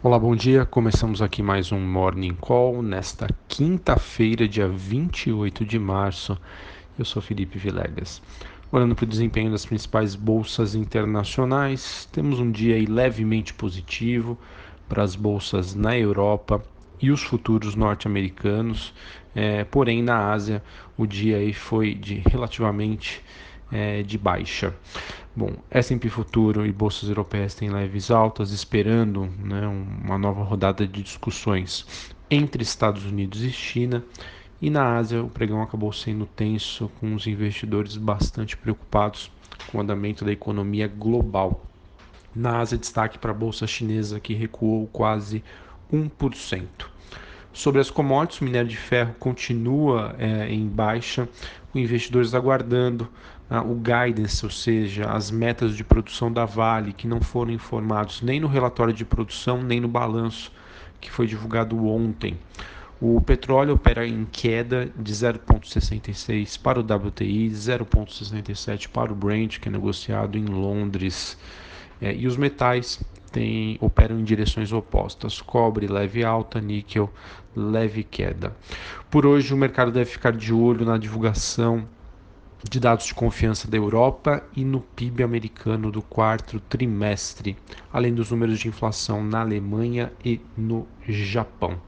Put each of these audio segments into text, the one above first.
Olá, bom dia. Começamos aqui mais um Morning Call nesta quinta-feira, dia 28 de março. Eu sou Felipe Vilegas. Olhando para o desempenho das principais bolsas internacionais, temos um dia levemente positivo para as bolsas na Europa e os futuros norte-americanos. É, porém, na Ásia, o dia aí foi de relativamente é, de baixa. Bom, S&P Futuro e bolsas europeias têm leves altas, esperando né, uma nova rodada de discussões entre Estados Unidos e China. E na Ásia, o pregão acabou sendo tenso, com os investidores bastante preocupados com o andamento da economia global. Na Ásia, destaque para a bolsa chinesa, que recuou quase 1%. Sobre as commodities, o minério de ferro continua é, em baixa, com investidores aguardando o guidance, ou seja, as metas de produção da Vale, que não foram informados nem no relatório de produção, nem no balanço que foi divulgado ontem. O petróleo opera em queda de 0,66 para o WTI, 0,67 para o Brent, que é negociado em Londres. É, e os metais tem, operam em direções opostas: cobre leve alta, níquel leve queda. Por hoje, o mercado deve ficar de olho na divulgação de dados de confiança da Europa e no PIB americano do quarto trimestre, além dos números de inflação na Alemanha e no Japão.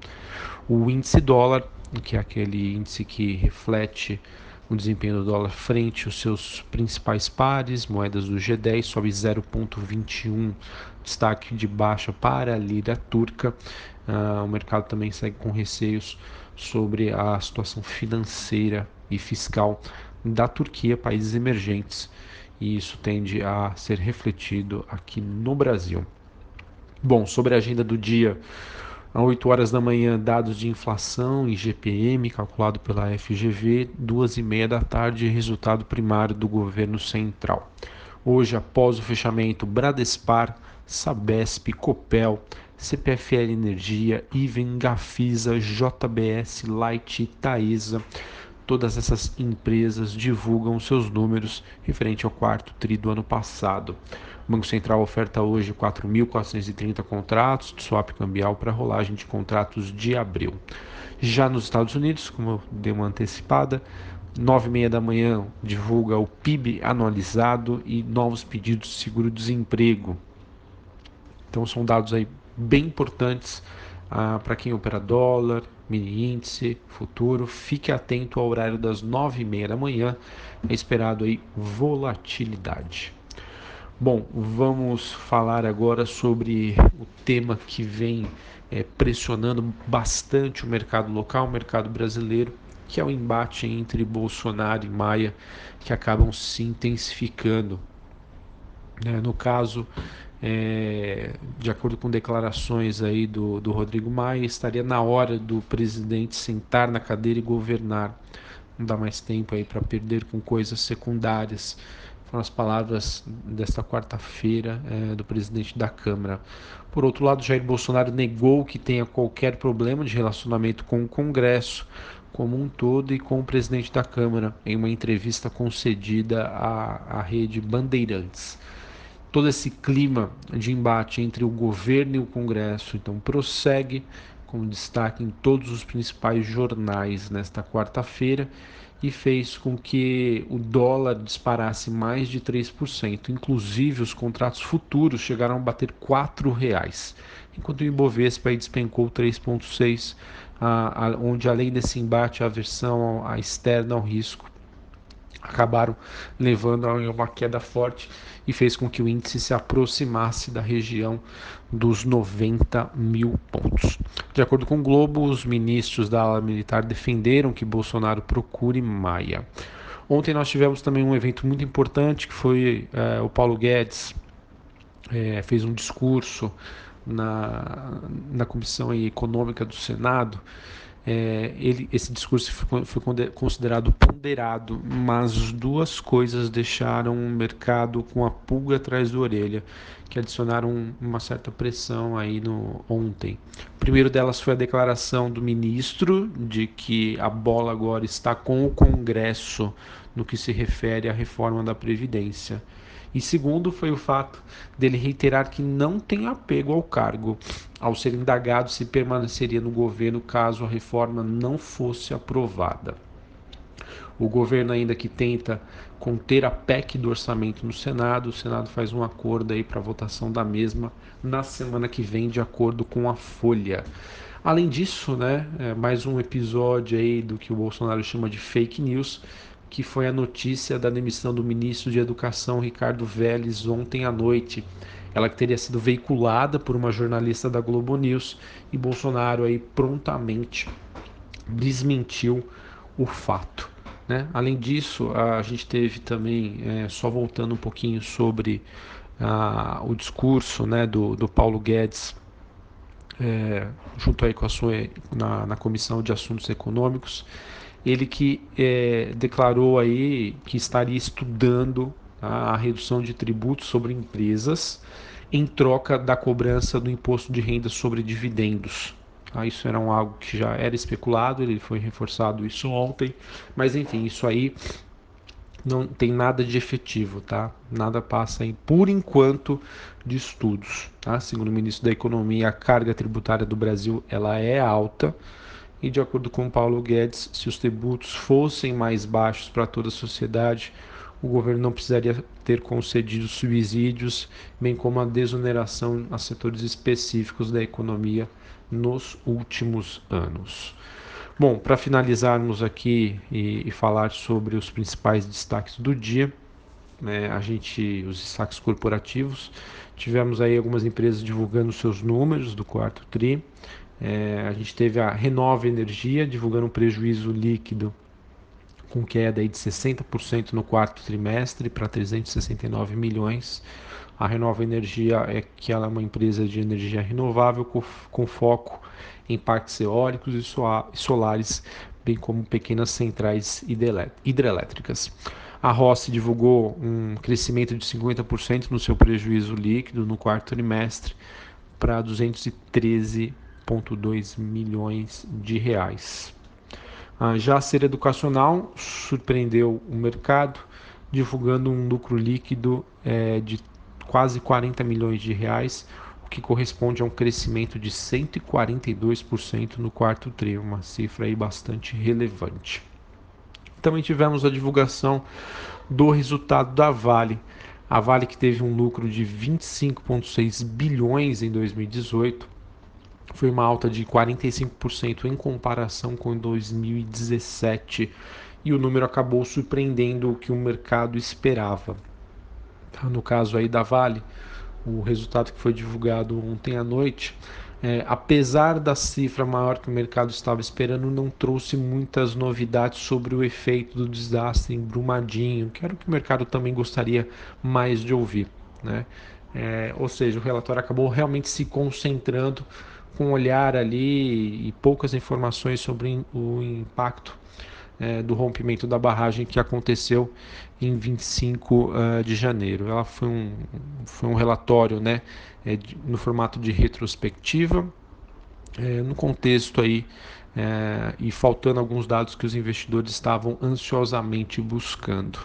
O índice dólar, que é aquele índice que reflete o desempenho do dólar frente aos seus principais pares, moedas do G10, sobe 0,21, destaque de baixa para a lira turca. Uh, o mercado também segue com receios sobre a situação financeira e fiscal da Turquia, países emergentes, e isso tende a ser refletido aqui no Brasil. Bom, sobre a agenda do dia, às 8 horas da manhã, dados de inflação e GPM calculado pela FGV, 2 e meia da tarde, resultado primário do governo central. Hoje, após o fechamento, Bradespar, Sabesp, Copel, CPFL Energia, Iven, Gafisa, JBS, Light Taesa todas essas empresas divulgam seus números referente ao quarto tri do ano passado. O Banco Central oferta hoje 4.430 contratos de swap cambial para rolagem de contratos de abril. Já nos Estados Unidos, como eu dei uma antecipada, 9 e meia da manhã divulga o PIB anualizado e novos pedidos de seguro-desemprego. Então são dados aí bem importantes ah, para quem opera dólar, mini índice, futuro, fique atento ao horário das 9h30 da manhã, é esperado aí volatilidade. Bom, vamos falar agora sobre o tema que vem é, pressionando bastante o mercado local, o mercado brasileiro, que é o embate entre Bolsonaro e Maia, que acabam se intensificando. Né? No caso, é, de acordo com declarações aí do, do Rodrigo Maia, estaria na hora do presidente sentar na cadeira e governar. Não dá mais tempo aí para perder com coisas secundárias. Foram as palavras desta quarta-feira é, do presidente da Câmara. Por outro lado, Jair Bolsonaro negou que tenha qualquer problema de relacionamento com o Congresso como um todo e com o presidente da Câmara em uma entrevista concedida à, à rede Bandeirantes todo esse clima de embate entre o governo e o Congresso, então prossegue com destaque em todos os principais jornais nesta quarta-feira e fez com que o dólar disparasse mais de 3%. Inclusive, os contratos futuros chegaram a bater R$ reais, enquanto o Ibovespa despencou 3,6%, onde além desse embate, a aversão à externa ao risco acabaram levando a uma queda forte e fez com que o índice se aproximasse da região dos 90 mil pontos. De acordo com o Globo, os ministros da ala militar defenderam que Bolsonaro procure Maia. Ontem nós tivemos também um evento muito importante que foi é, o Paulo Guedes é, fez um discurso na, na Comissão Econômica do Senado é, ele, esse discurso foi, foi, considerado ponderado, mas duas coisas deixaram o mercado com a pulga atrás da orelha, que adicionaram uma certa pressão aí no ontem. O primeiro delas foi a declaração do ministro de que a bola agora está com o Congresso no que se refere à reforma da Previdência. E segundo foi o fato dele reiterar que não tem apego ao cargo, ao ser indagado se permaneceria no governo caso a reforma não fosse aprovada. O governo ainda que tenta conter a PEC do orçamento no Senado, o Senado faz um acordo aí para votação da mesma na semana que vem, de acordo com a Folha. Além disso, né, é mais um episódio aí do que o Bolsonaro chama de fake news, que foi a notícia da demissão do ministro de Educação Ricardo Vélez ontem à noite. Ela que teria sido veiculada por uma jornalista da Globo News e Bolsonaro aí prontamente desmentiu o fato. Né? Além disso, a gente teve também, é, só voltando um pouquinho sobre a, o discurso né, do, do Paulo Guedes, é, junto aí com a sua, na, na Comissão de Assuntos Econômicos, ele que é, declarou aí que estaria estudando tá, a redução de tributos sobre empresas em troca da cobrança do imposto de renda sobre dividendos. Ah, isso era um algo que já era especulado, ele foi reforçado isso ontem, mas enfim, isso aí não tem nada de efetivo, tá? Nada passa aí, por enquanto, de estudos, tá? Segundo o ministro da Economia, a carga tributária do Brasil ela é alta e de acordo com Paulo Guedes, se os tributos fossem mais baixos para toda a sociedade, o governo não precisaria ter concedido subsídios, bem como a desoneração a setores específicos da economia nos últimos anos. Bom, para finalizarmos aqui e, e, falar sobre os principais destaques do dia, né, a gente, os destaques corporativos, tivemos aí algumas empresas divulgando seus números do quarto tri. É, a gente teve a Renova Energia divulgando um prejuízo líquido com queda aí de 60% no quarto trimestre para 369 milhões. A Renova Energia é que ela é uma empresa de energia renovável com, com foco em parques eólicos e solares, bem como pequenas centrais hidrelétricas. A Rossi divulgou um crescimento de 50% no seu prejuízo líquido no quarto trimestre para 213,2 milhões de reais. Já a Ser Educacional surpreendeu o mercado, divulgando um lucro líquido é, de quase 40 milhões de reais, o que corresponde a um crescimento de 142% no quarto tri, uma cifra aí bastante relevante. Também tivemos a divulgação do resultado da Vale. A Vale que teve um lucro de 25,6 bilhões em 2018, foi uma alta de 45% em comparação com 2017 e o número acabou surpreendendo o que o mercado esperava. Tá? No caso aí da Vale, o resultado que foi divulgado ontem à noite, é, apesar da cifra maior que o mercado estava esperando, não trouxe muitas novidades sobre o efeito do desastre em Brumadinho, que era o que o mercado também gostaria mais de ouvir. Né? É, ou seja, o relatório acabou realmente se concentrando com um olhar ali e poucas informações sobre o impacto é, do rompimento da barragem que aconteceu em 25 uh, ah, de janeiro. Ela foi um, foi um relatório né, é, no formato de retrospectiva, é, no contexto aí é, e faltando alguns dados que os investidores estavam ansiosamente buscando.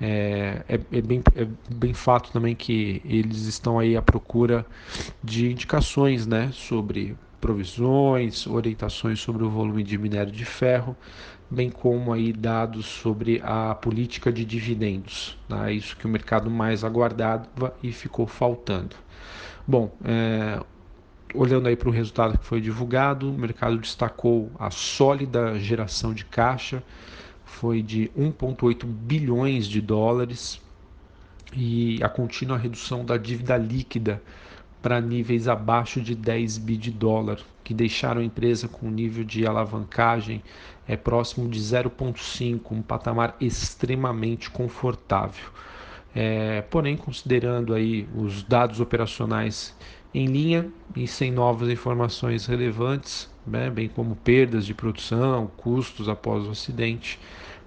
É, é, é, bem, é bem fato também que eles estão aí à procura de indicações né, sobre provisões, orientações sobre o volume de minério de ferro, bem como aí dados sobre a política de dividendos, né? isso que o mercado mais aguardava e ficou faltando. Bom, é, olhando aí para o resultado que foi divulgado, o mercado destacou a sólida geração de caixa, foi de 1,8 bilhões de dólares e a contínua redução da dívida líquida para níveis abaixo de 10 bi de dólar, que deixaram a empresa com um nível de alavancagem é próximo de 0,5, um patamar extremamente confortável. É, porém, considerando aí os dados operacionais em linha e sem novas informações relevantes, né, bem como perdas de produção, custos após o acidente,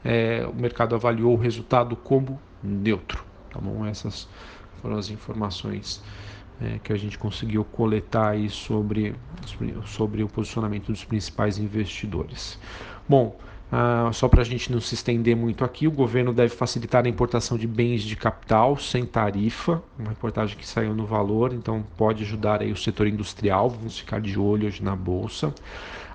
é, o mercado avaliou o resultado como neutro. Tá bom? Essas foram as informações é, que a gente conseguiu coletar aí sobre, sobre o posicionamento dos principais investidores. Bom, Uh, só para a gente não se estender muito aqui, o governo deve facilitar a importação de bens de capital sem tarifa, uma reportagem que saiu no valor, então pode ajudar aí o setor industrial, vamos ficar de olho hoje na bolsa.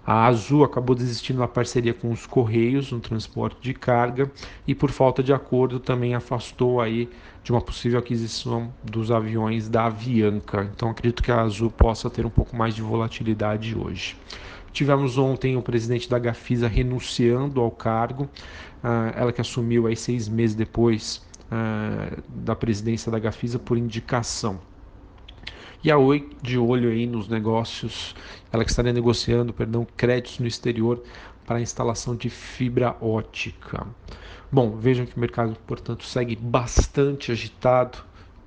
A Azul acabou desistindo da parceria com os Correios no transporte de carga e por falta de acordo também afastou aí de uma possível aquisição dos aviões da Avianca. Então acredito que a Azul possa ter um pouco mais de volatilidade hoje. Tivemos ontem o presidente da Gafisa renunciando ao cargo, uh, ela que assumiu aí seis meses depois uh, da presidência da Gafisa por indicação. E a Oi de olho aí nos negócios, ela que estaria negociando, perdão, créditos no exterior para a instalação de fibra ótica. Bom, vejam que o mercado, portanto, segue bastante agitado,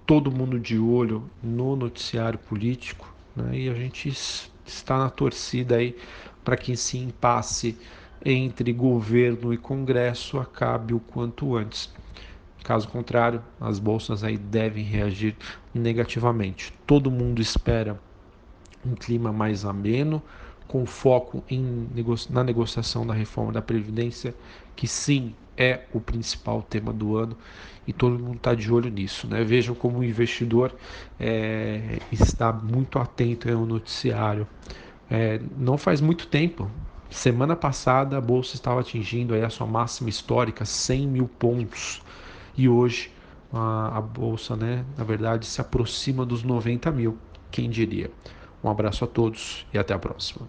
todo mundo de olho no noticiário político, né? e a gente está na torcida aí para que esse impasse entre governo e Congresso acabe o quanto antes. Caso contrário, as bolsas aí devem reagir negativamente. Todo mundo espera um clima mais ameno, com foco em, na negociação da reforma da Previdência, que sim é o principal tema do ano e todo mundo está de olho nisso. Né? Vejam como o investidor é, está muito atento ao noticiário. É, não faz muito tempo, semana passada a bolsa estava atingindo aí a sua máxima histórica, 100 mil pontos e hoje a, a bolsa, né, na verdade, se aproxima dos 90 mil. Quem diria? Um abraço a todos e até a próxima.